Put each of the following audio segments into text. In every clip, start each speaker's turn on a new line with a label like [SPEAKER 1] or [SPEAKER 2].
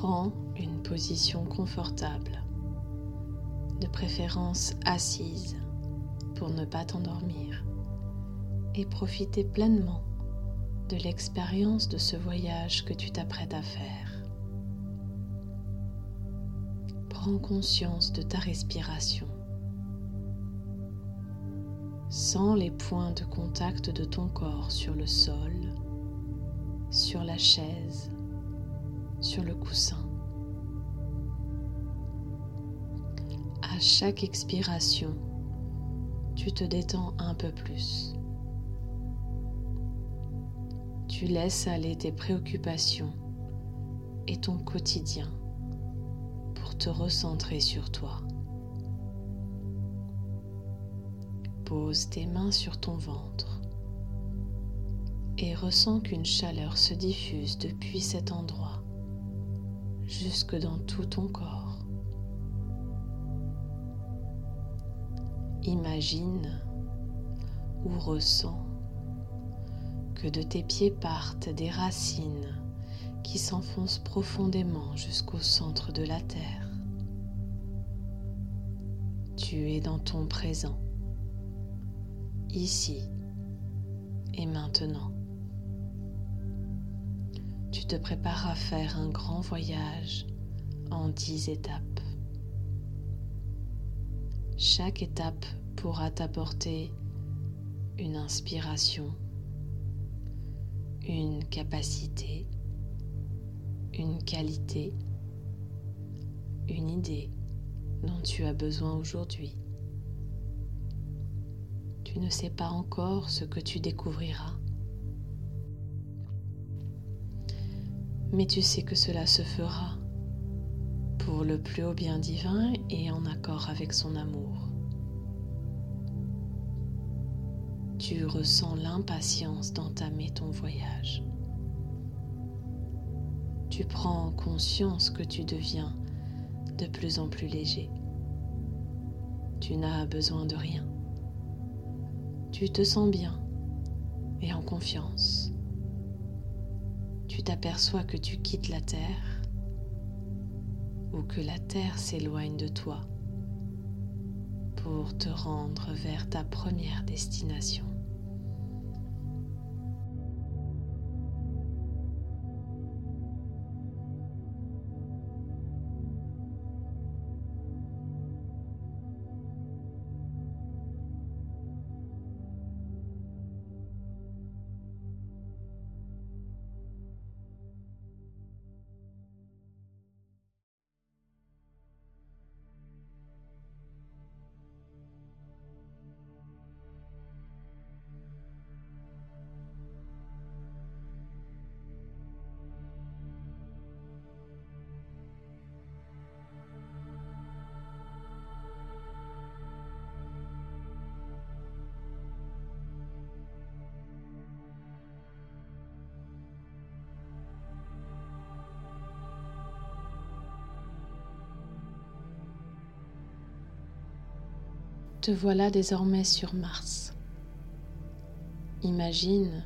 [SPEAKER 1] Prends une position confortable, de préférence assise pour ne pas t'endormir et profiter pleinement de l'expérience de ce voyage que tu t'apprêtes à faire. Prends conscience de ta respiration. Sens les points de contact de ton corps sur le sol, sur la chaise, sur le coussin. À chaque expiration, tu te détends un peu plus. Tu laisses aller tes préoccupations et ton quotidien pour te recentrer sur toi. Pose tes mains sur ton ventre et ressens qu'une chaleur se diffuse depuis cet endroit jusque dans tout ton corps. Imagine ou ressens que de tes pieds partent des racines qui s'enfoncent profondément jusqu'au centre de la terre. Tu es dans ton présent, ici et maintenant. Te à faire un grand voyage en dix étapes. Chaque étape pourra t'apporter une inspiration, une capacité, une qualité, une idée dont tu as besoin aujourd'hui. Tu ne sais pas encore ce que tu découvriras. Mais tu sais que cela se fera pour le plus haut bien divin et en accord avec son amour. Tu ressens l'impatience d'entamer ton voyage. Tu prends conscience que tu deviens de plus en plus léger. Tu n'as besoin de rien. Tu te sens bien et en confiance tu t'aperçois que tu quittes la terre ou que la terre s'éloigne de toi pour te rendre vers ta première destination. Te voilà désormais sur Mars. Imagine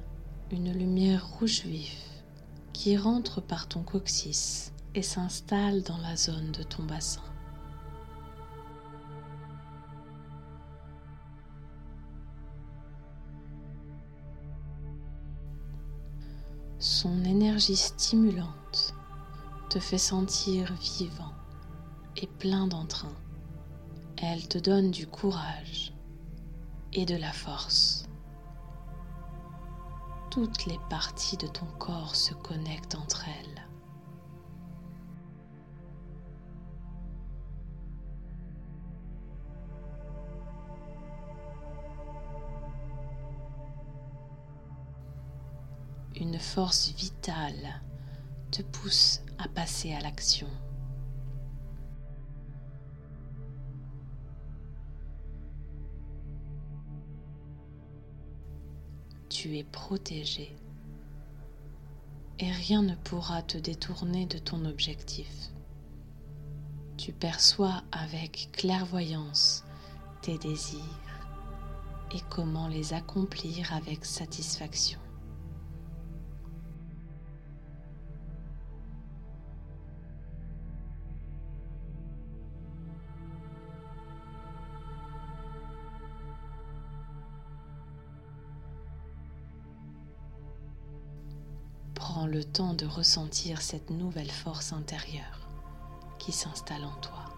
[SPEAKER 1] une lumière rouge vif qui rentre par ton coccyx et s'installe dans la zone de ton bassin. Son énergie stimulante te fait sentir vivant et plein d'entrain. Elle te donne du courage et de la force. Toutes les parties de ton corps se connectent entre elles. Une force vitale te pousse à passer à l'action. Tu es protégé et rien ne pourra te détourner de ton objectif. Tu perçois avec clairvoyance tes désirs et comment les accomplir avec satisfaction. Le temps de ressentir cette nouvelle force intérieure qui s'installe en toi.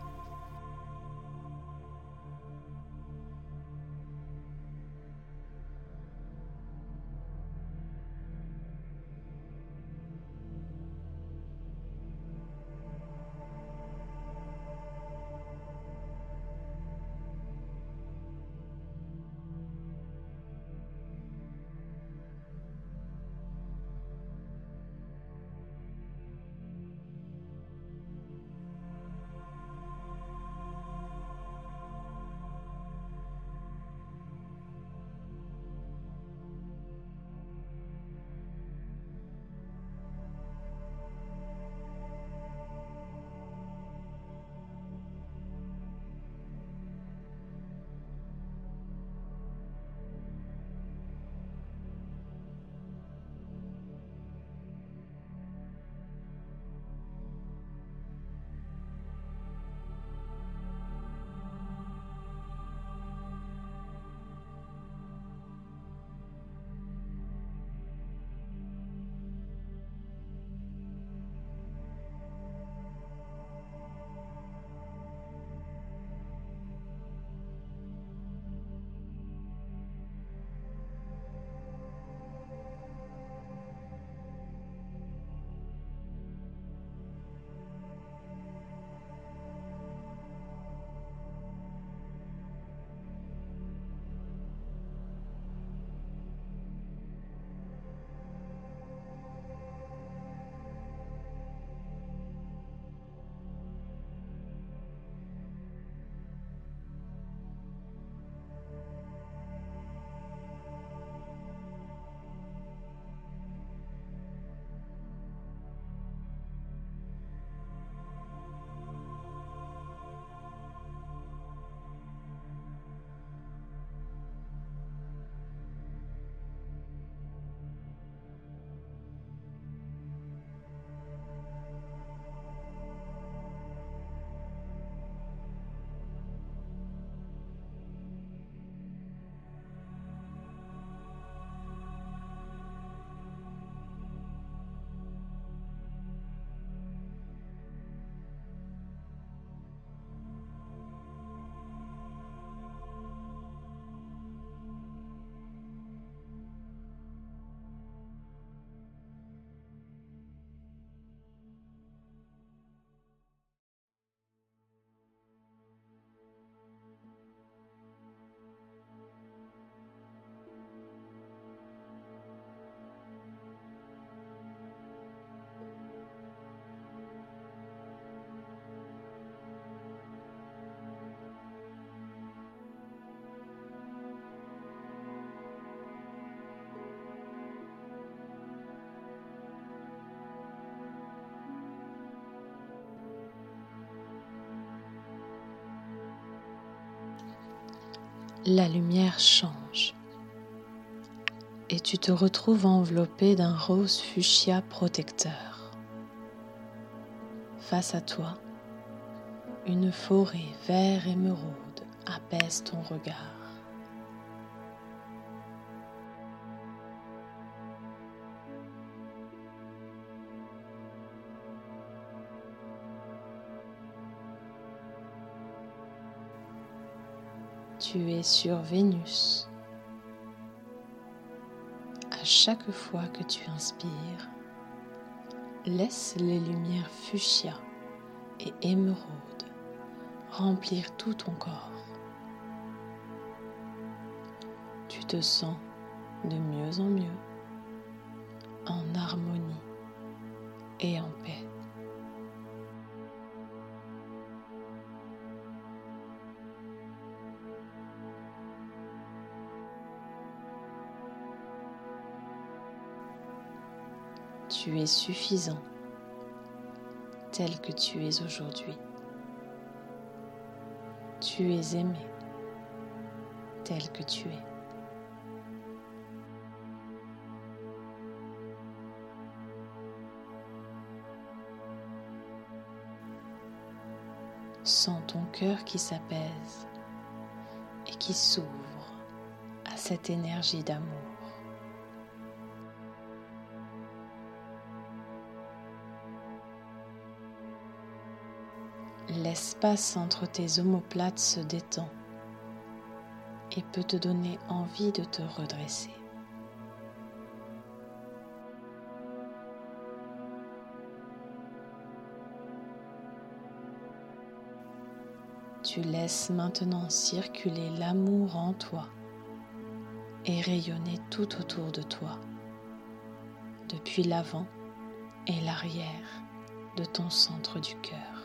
[SPEAKER 1] La lumière change et tu te retrouves enveloppé d'un rose fuchsia protecteur. Face à toi, une forêt vert émeraude apaise ton regard. Tu es sur Vénus. À chaque fois que tu inspires, laisse les lumières fuchsia et émeraude remplir tout ton corps. Tu te sens de mieux en mieux en harmonie et en paix. Tu es suffisant tel que tu es aujourd'hui. Tu es aimé tel que tu es. Sens ton cœur qui s'apaise et qui s'ouvre à cette énergie d'amour. L'espace entre tes omoplates se détend et peut te donner envie de te redresser. Tu laisses maintenant circuler l'amour en toi et rayonner tout autour de toi, depuis l'avant et l'arrière de ton centre du cœur.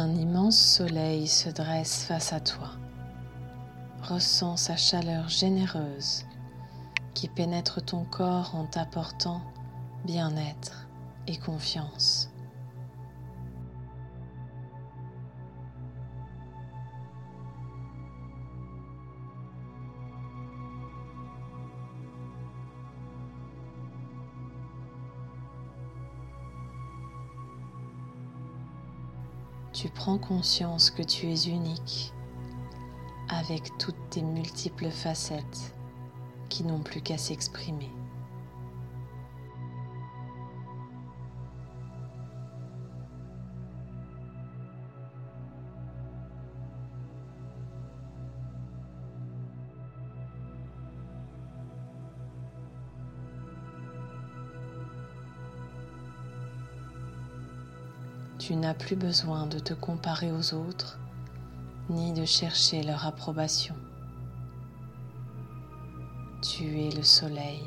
[SPEAKER 1] Un immense soleil se dresse face à toi. Ressens sa chaleur généreuse qui pénètre ton corps en t'apportant bien-être et confiance. Prends conscience que tu es unique avec toutes tes multiples facettes qui n'ont plus qu'à s'exprimer. Tu n'as plus besoin de te comparer aux autres ni de chercher leur approbation. Tu es le soleil.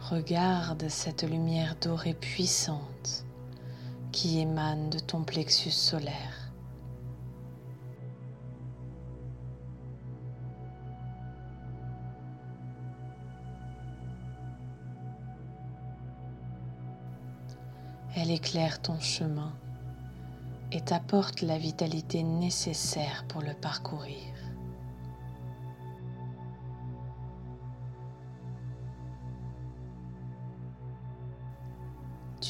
[SPEAKER 1] Regarde cette lumière dorée puissante qui émane de ton plexus solaire. Elle éclaire ton chemin et t'apporte la vitalité nécessaire pour le parcourir.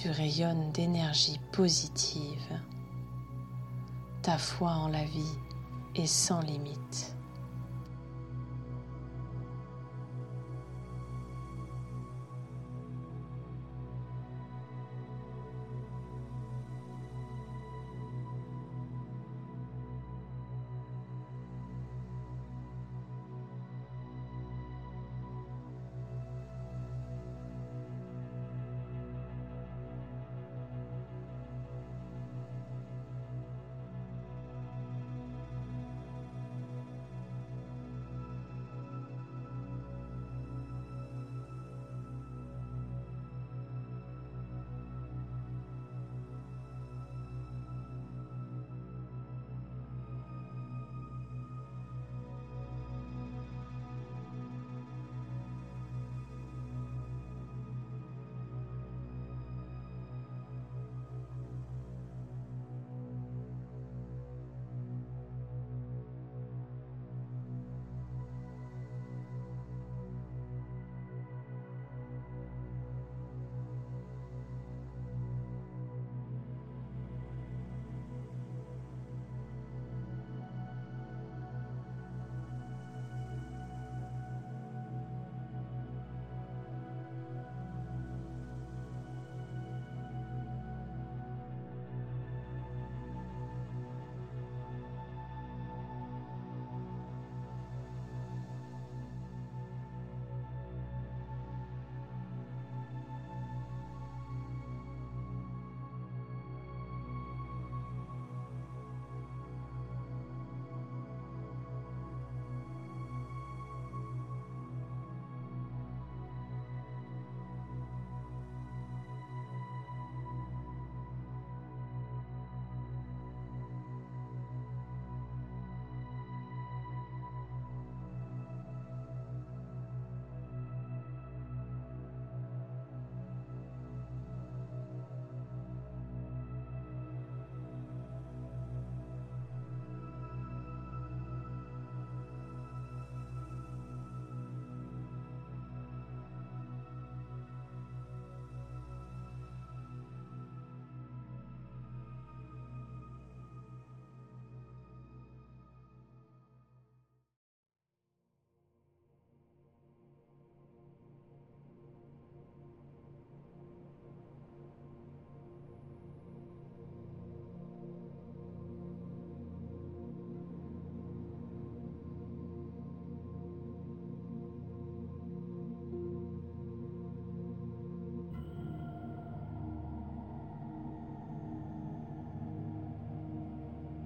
[SPEAKER 1] Tu rayonnes d'énergie positive. Ta foi en la vie est sans limite.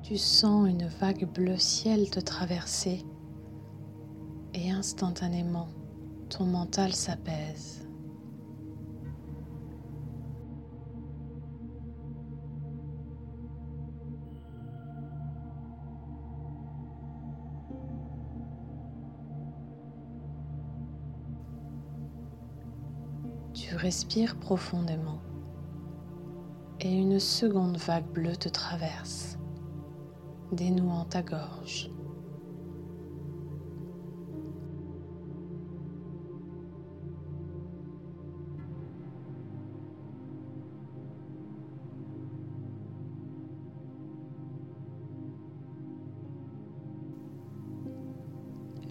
[SPEAKER 1] Tu sens une vague bleu ciel te traverser et instantanément ton mental s'apaise. Tu respires profondément et une seconde vague bleue te traverse dénouant ta gorge.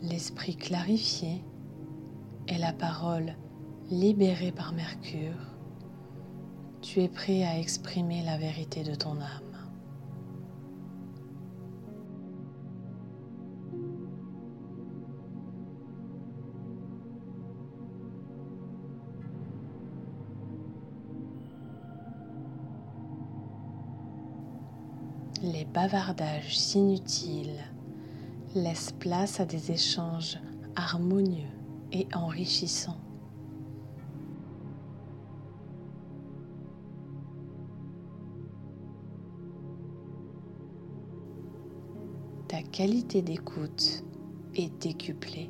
[SPEAKER 1] L'esprit clarifié et la parole libérée par Mercure, tu es prêt à exprimer la vérité de ton âme. Bavardages inutiles laissent place à des échanges harmonieux et enrichissants. Ta qualité d'écoute est décuplée,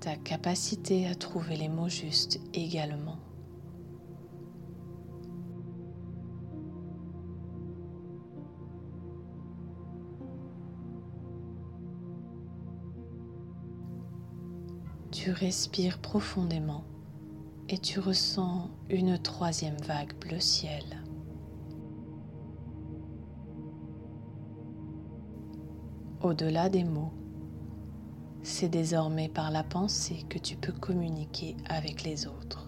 [SPEAKER 1] ta capacité à trouver les mots justes également. Tu respires profondément et tu ressens une troisième vague bleu ciel. Au-delà des mots, c'est désormais par la pensée que tu peux communiquer avec les autres.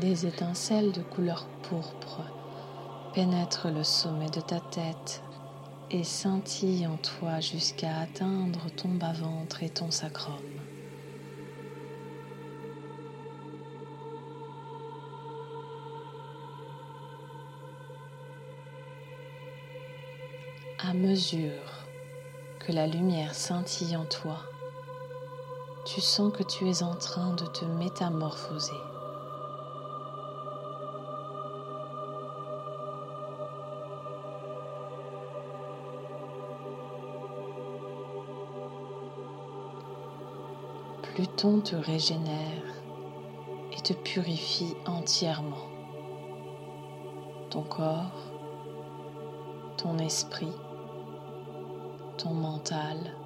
[SPEAKER 1] Des étincelles de couleur pourpre pénètrent le sommet de ta tête et scintillent en toi jusqu'à atteindre ton bas-ventre et ton sacrum. À mesure que la lumière scintille en toi, tu sens que tu es en train de te métamorphoser. Pluton te régénère et te purifie entièrement. Ton corps, ton esprit, ton mental,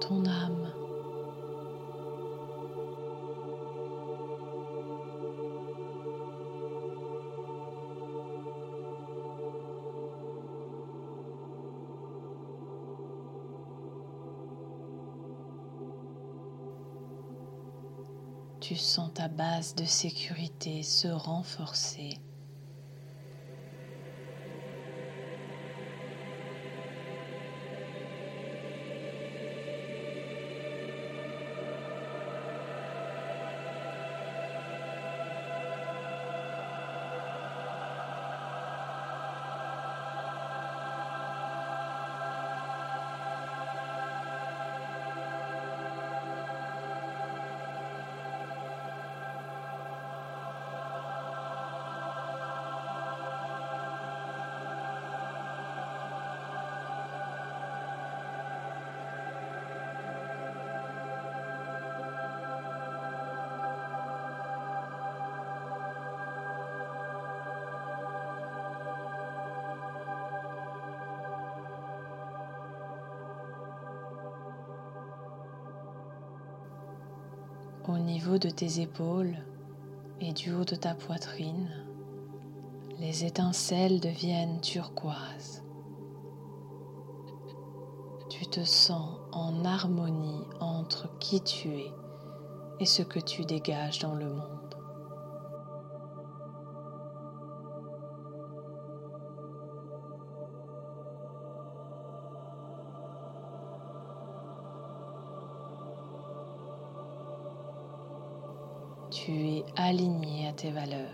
[SPEAKER 1] ton âme. Tu sens ta base de sécurité se renforcer. Niveau de tes épaules et du haut de ta poitrine, les étincelles deviennent turquoises. Tu te sens en harmonie entre qui tu es et ce que tu dégages dans le monde. Aligné à tes valeurs.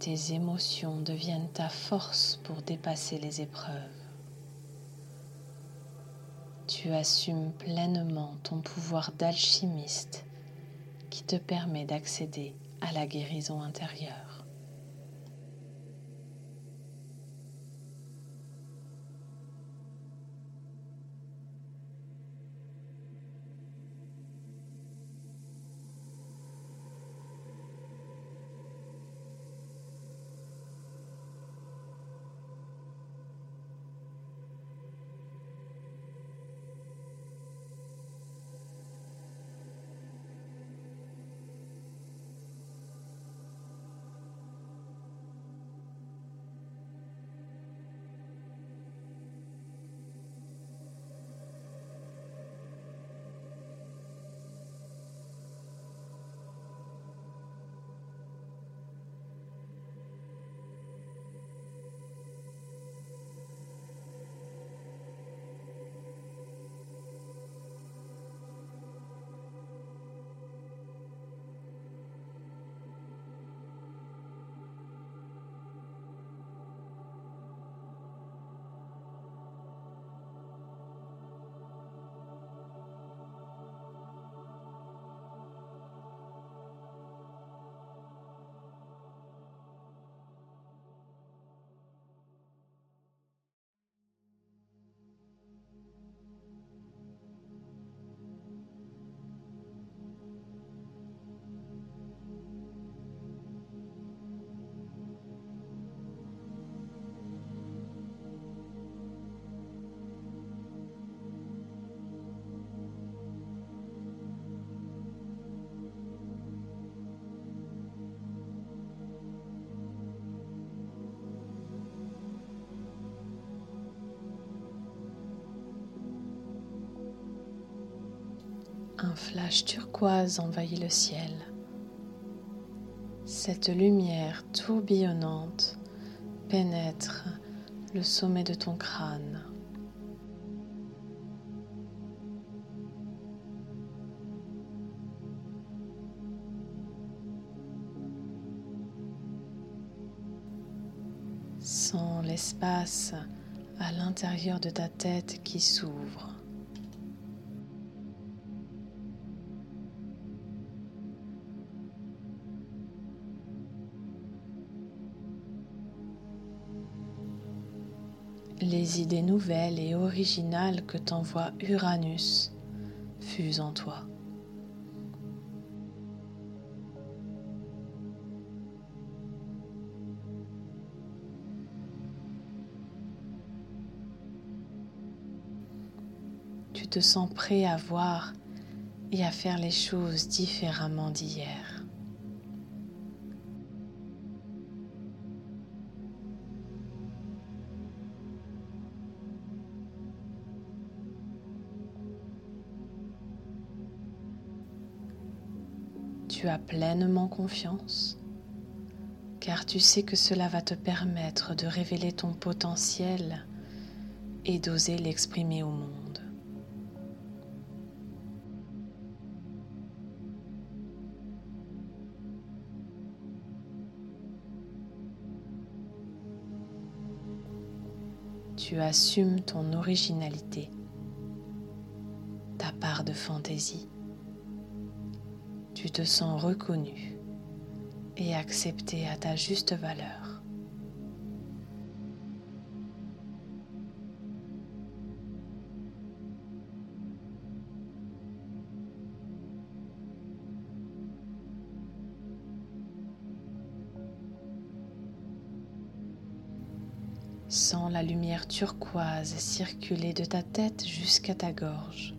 [SPEAKER 1] Tes émotions deviennent ta force pour dépasser les épreuves. Tu assumes pleinement ton pouvoir d'alchimiste qui te permet d'accéder à la guérison intérieure. Un flash turquoise envahit le ciel. Cette lumière tourbillonnante pénètre le sommet de ton crâne. Sens l'espace à l'intérieur de ta tête qui s'ouvre. Les idées nouvelles et originales que t'envoie Uranus fusent en toi. Tu te sens prêt à voir et à faire les choses différemment d'hier. Tu as pleinement confiance, car tu sais que cela va te permettre de révéler ton potentiel et d'oser l'exprimer au monde. Tu assumes ton originalité, ta part de fantaisie tu te sens reconnu et accepté à ta juste valeur. Sens la lumière turquoise circuler de ta tête jusqu'à ta gorge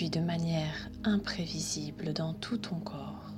[SPEAKER 1] puis de manière imprévisible dans tout ton corps.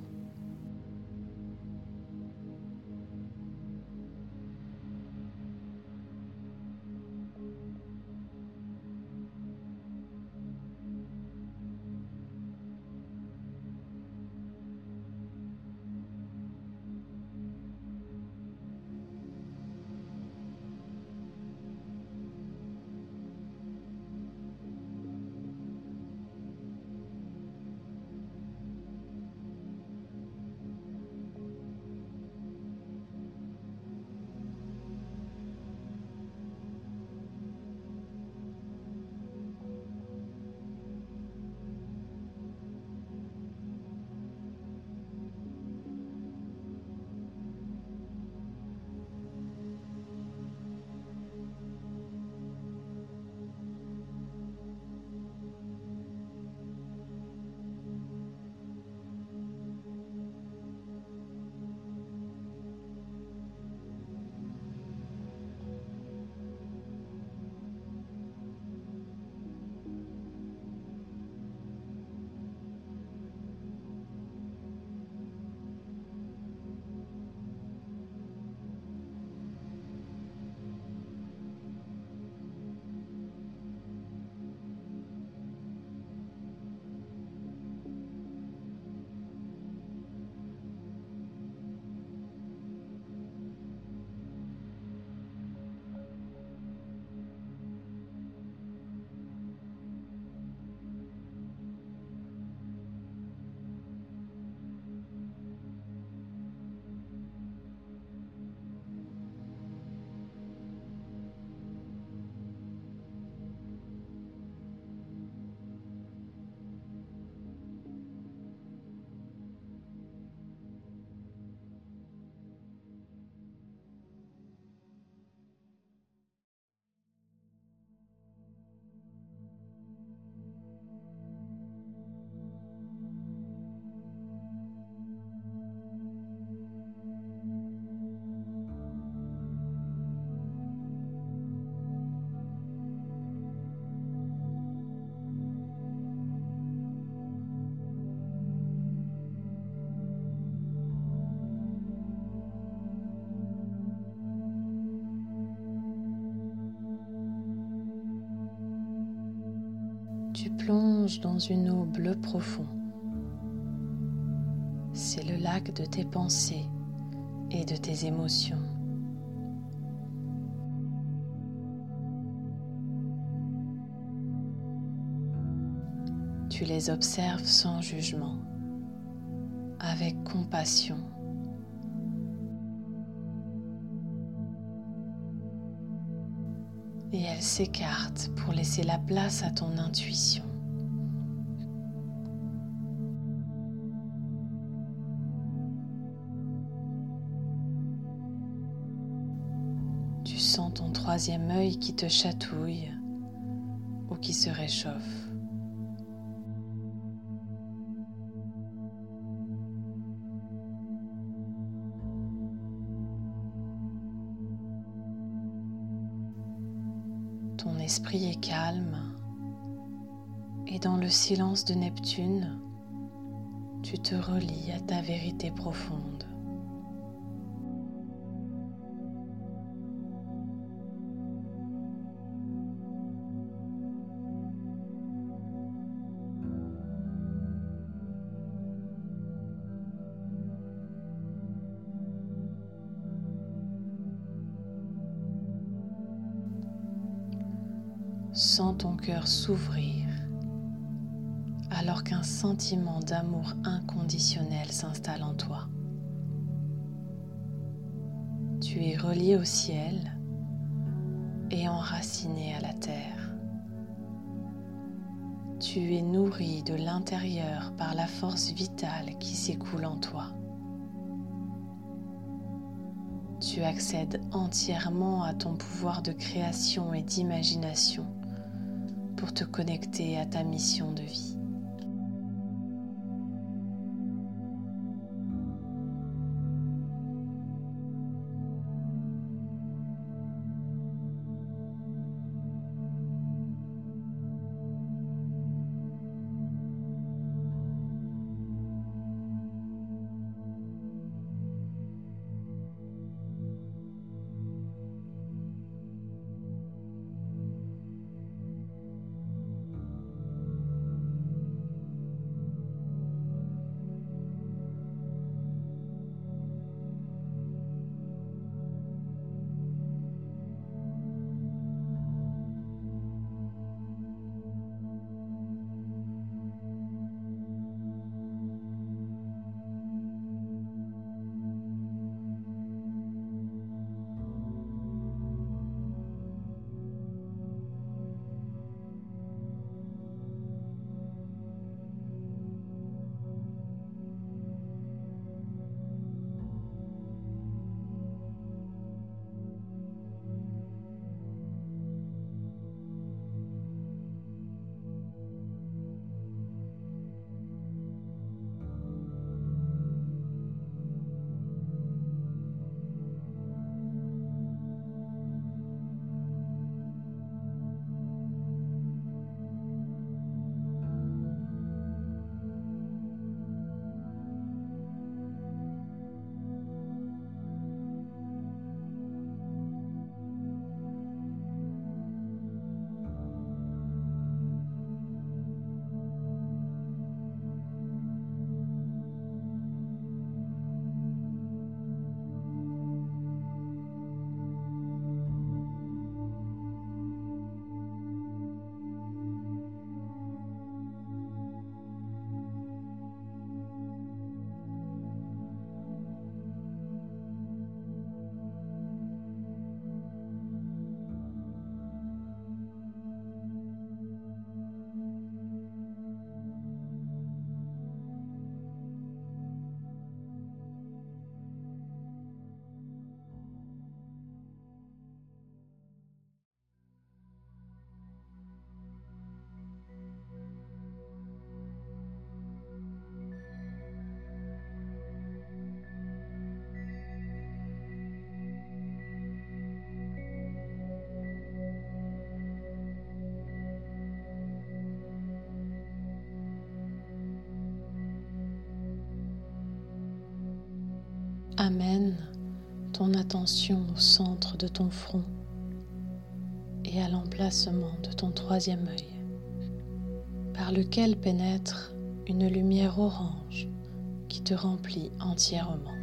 [SPEAKER 1] Tu plonges dans une eau bleue profonde. C'est le lac de tes pensées et de tes émotions. Tu les observes sans jugement, avec compassion. et elle s'écarte pour laisser la place à ton intuition. Troisième œil qui te chatouille ou qui se réchauffe. Ton esprit est calme et dans le silence de Neptune, tu te relis à ta vérité profonde. Cœur s'ouvrir alors qu'un sentiment d'amour inconditionnel s'installe en toi. Tu es relié au ciel et enraciné à la terre. Tu es nourri de l'intérieur par la force vitale qui s'écoule en toi. Tu accèdes entièrement à ton pouvoir de création et d'imagination pour te connecter à ta mission de vie. Amène ton attention au centre de ton front et à l'emplacement de ton troisième œil, par lequel pénètre une lumière orange qui te remplit entièrement.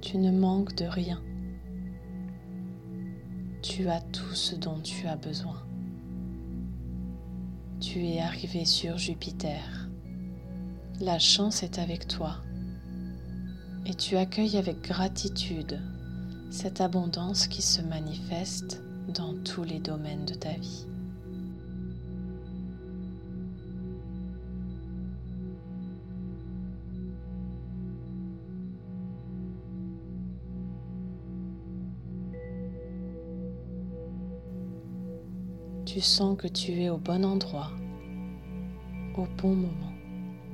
[SPEAKER 1] Tu ne manques de rien. Tu as tout ce dont tu as besoin. Tu es arrivé sur Jupiter. La chance est avec toi. Et tu accueilles avec gratitude cette abondance qui se manifeste dans tous les domaines de ta vie. Tu sens que tu es au bon endroit, au bon moment.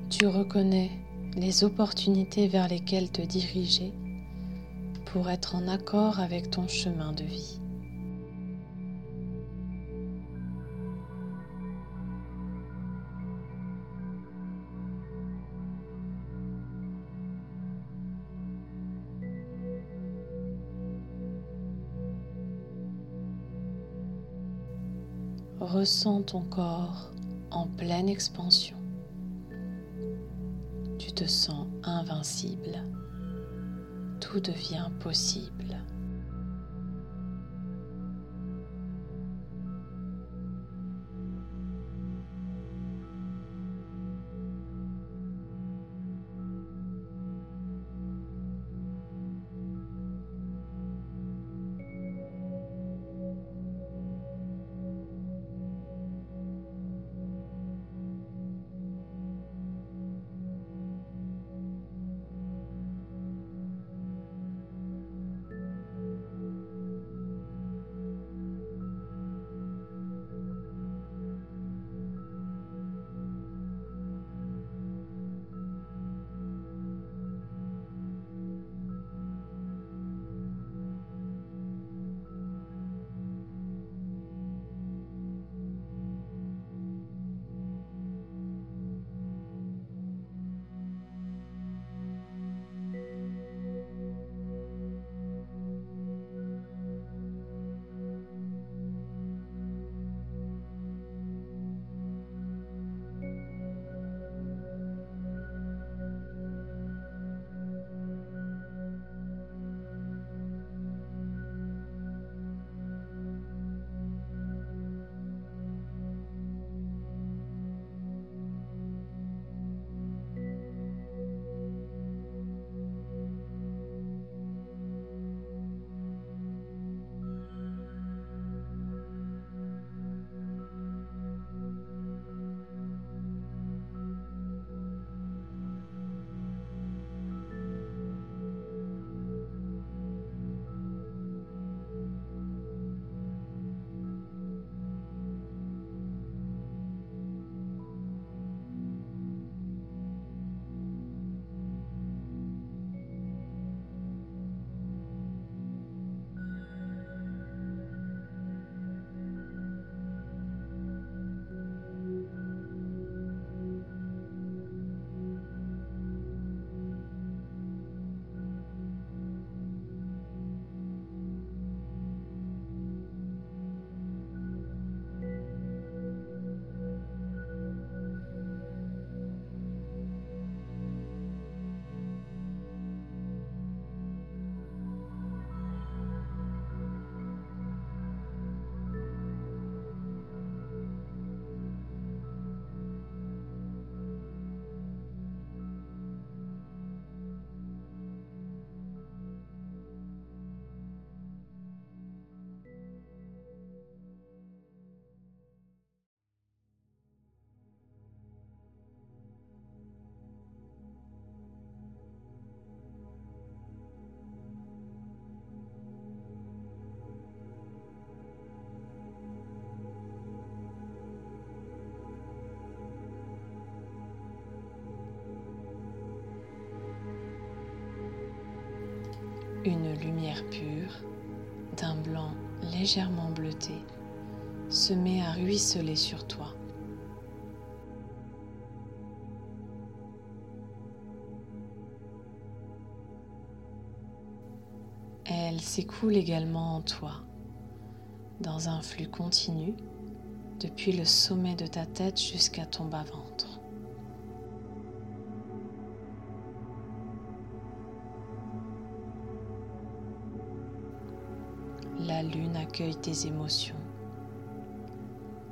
[SPEAKER 1] Tu reconnais les opportunités vers lesquelles te diriger pour être en accord avec ton chemin de vie. Ressens ton corps en pleine expansion. Tu te sens invincible. Tout devient possible. Une lumière pure teint blanc légèrement bleuté se met à ruisseler sur toi. Elle s'écoule également en toi, dans un flux continu, depuis le sommet de ta tête jusqu'à ton bas-ventre. Accueille tes émotions.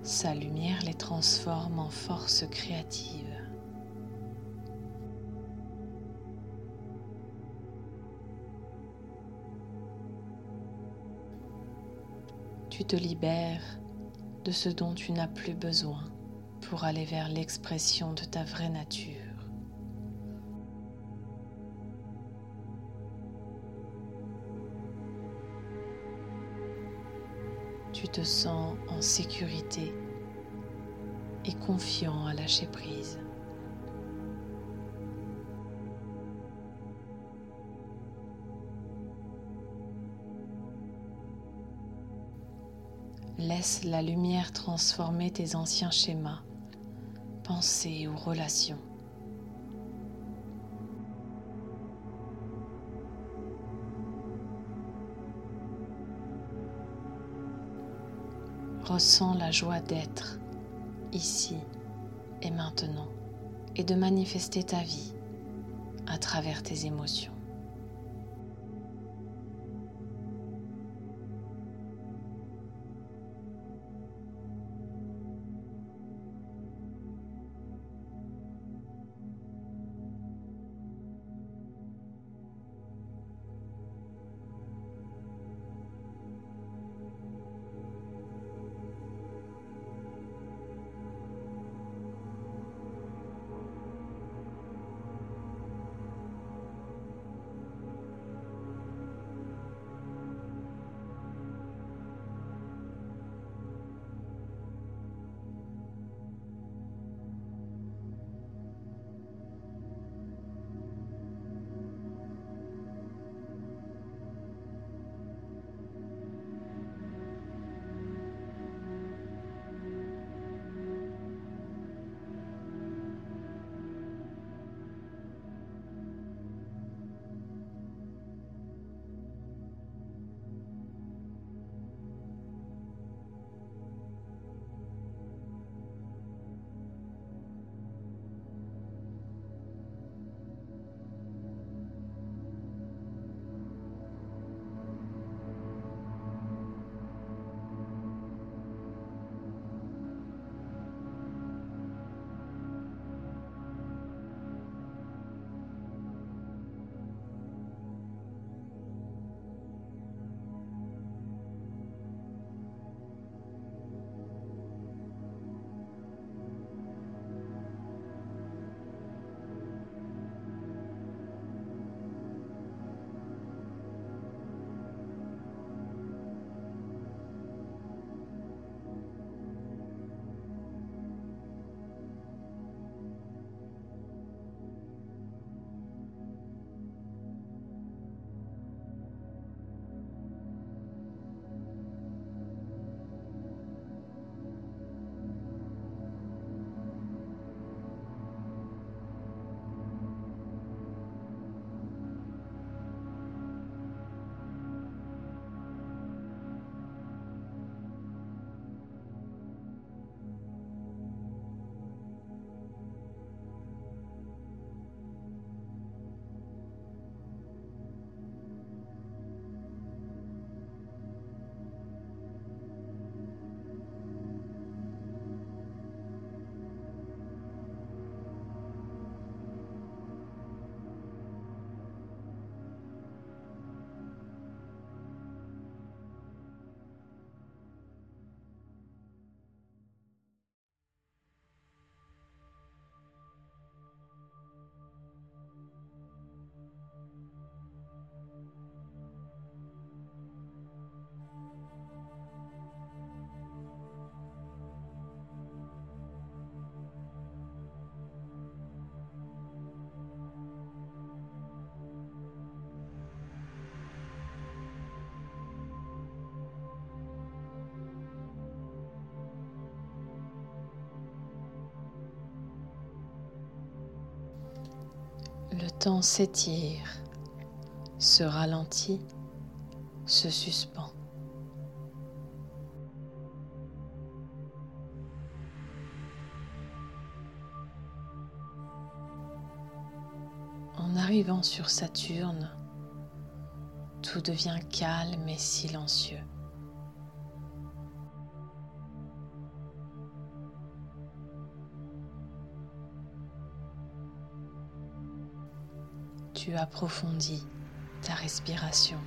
[SPEAKER 1] Sa lumière les transforme en force créative. Tu te libères de ce dont tu n'as plus besoin pour aller vers l'expression de ta vraie nature. Te sens en sécurité et confiant à lâcher prise. Laisse la lumière transformer tes anciens schémas, pensées ou relations. Ressens la joie d'être ici et maintenant et de manifester ta vie à travers tes émotions. Le temps s'étire, se ralentit, se suspend. En arrivant sur Saturne, tout devient calme et silencieux. Tu approfondis ta respiration.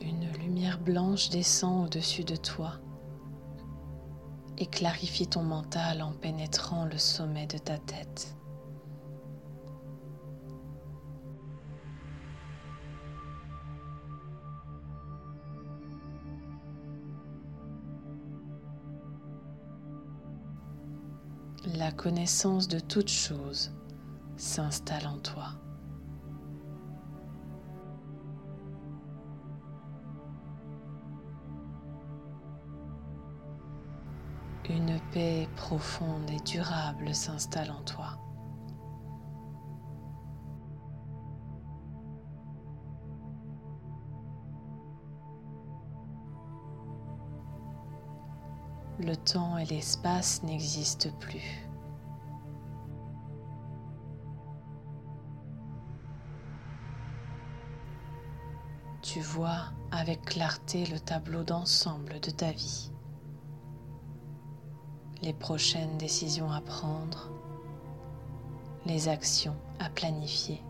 [SPEAKER 1] Une lumière blanche descend au-dessus de toi et clarifie ton mental en pénétrant le sommet de ta tête. Connaissance de toute chose s'installe en toi. Une paix profonde et durable s'installe en toi. Le temps et l'espace n'existent plus. Vois avec clarté le tableau d'ensemble de ta vie les prochaines décisions à prendre, les actions à planifier.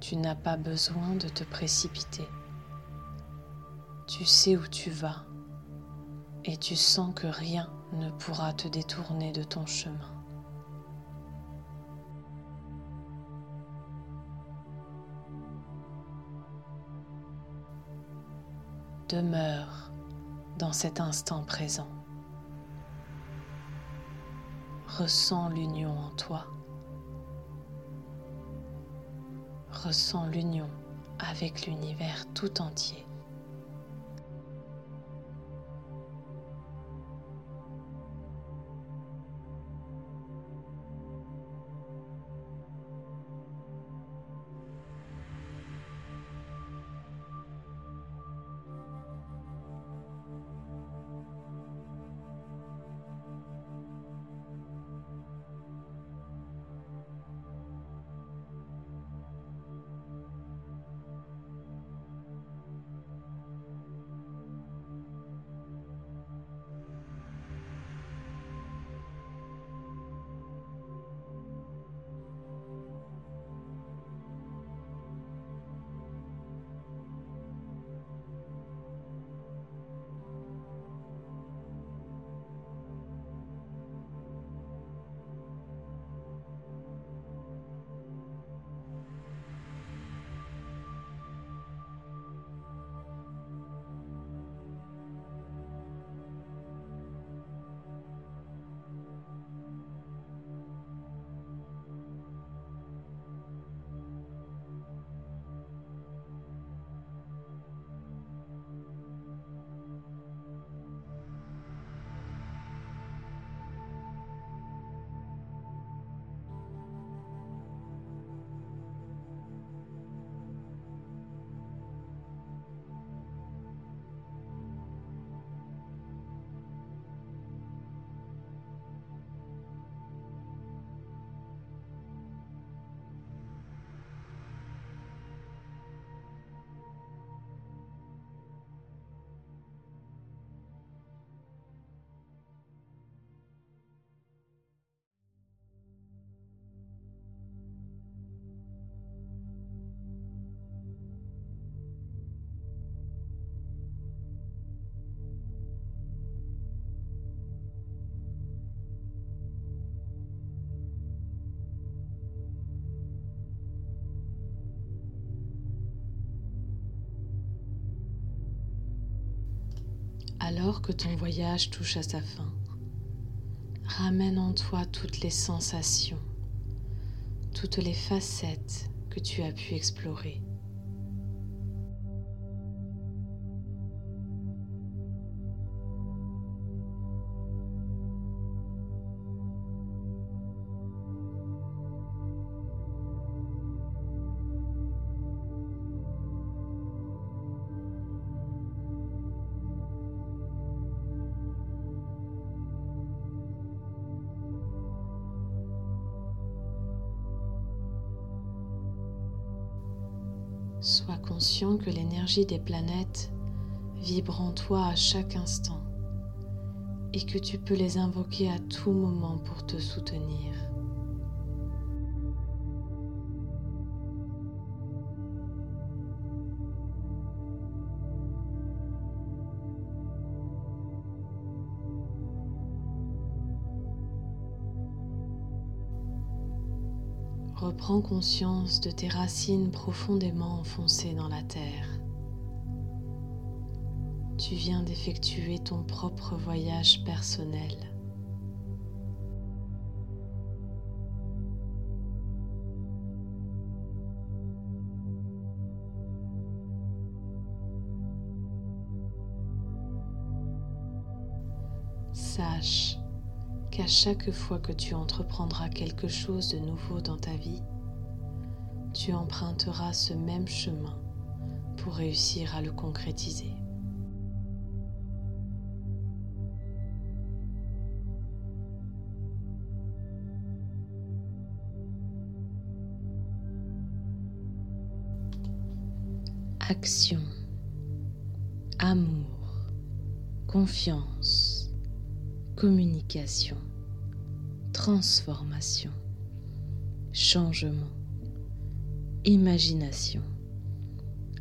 [SPEAKER 1] Tu n'as pas besoin de te précipiter. Tu sais où tu vas et tu sens que rien ne pourra te détourner de ton chemin. Demeure dans cet instant présent. Ressens l'union en toi. Ressens l'union avec l'univers tout entier. Alors que ton voyage touche à sa fin. Ramène en toi toutes les sensations, toutes les facettes que tu as pu explorer. Sois conscient que l'énergie des planètes vibre en toi à chaque instant et que tu peux les invoquer à tout moment pour te soutenir. Reprends conscience de tes racines profondément enfoncées dans la terre. Tu viens d'effectuer ton propre voyage personnel. Sache qu'à chaque fois que tu entreprendras quelque chose de nouveau dans ta vie, tu emprunteras ce même chemin pour réussir à le concrétiser. Action, amour, confiance, communication transformation, changement, imagination,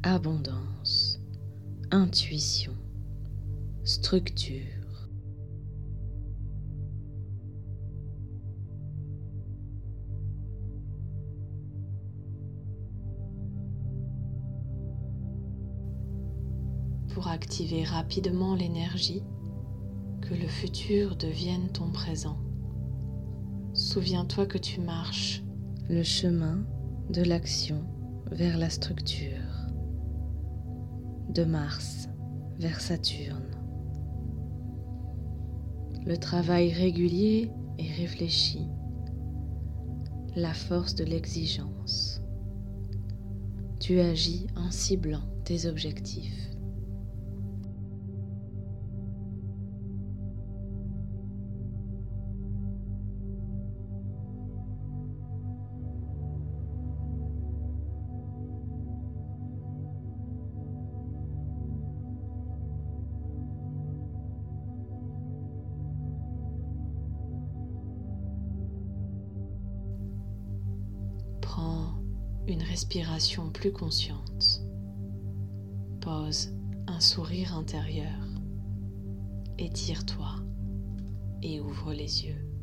[SPEAKER 1] abondance, intuition, structure. Pour activer rapidement l'énergie, que le futur devienne ton présent Souviens-toi que tu marches le chemin de l'action vers la structure, de Mars vers Saturne. Le travail régulier et réfléchi, la force de l'exigence. Tu agis en ciblant tes objectifs. Respiration plus consciente. Pose un sourire intérieur. Étire-toi et ouvre les yeux.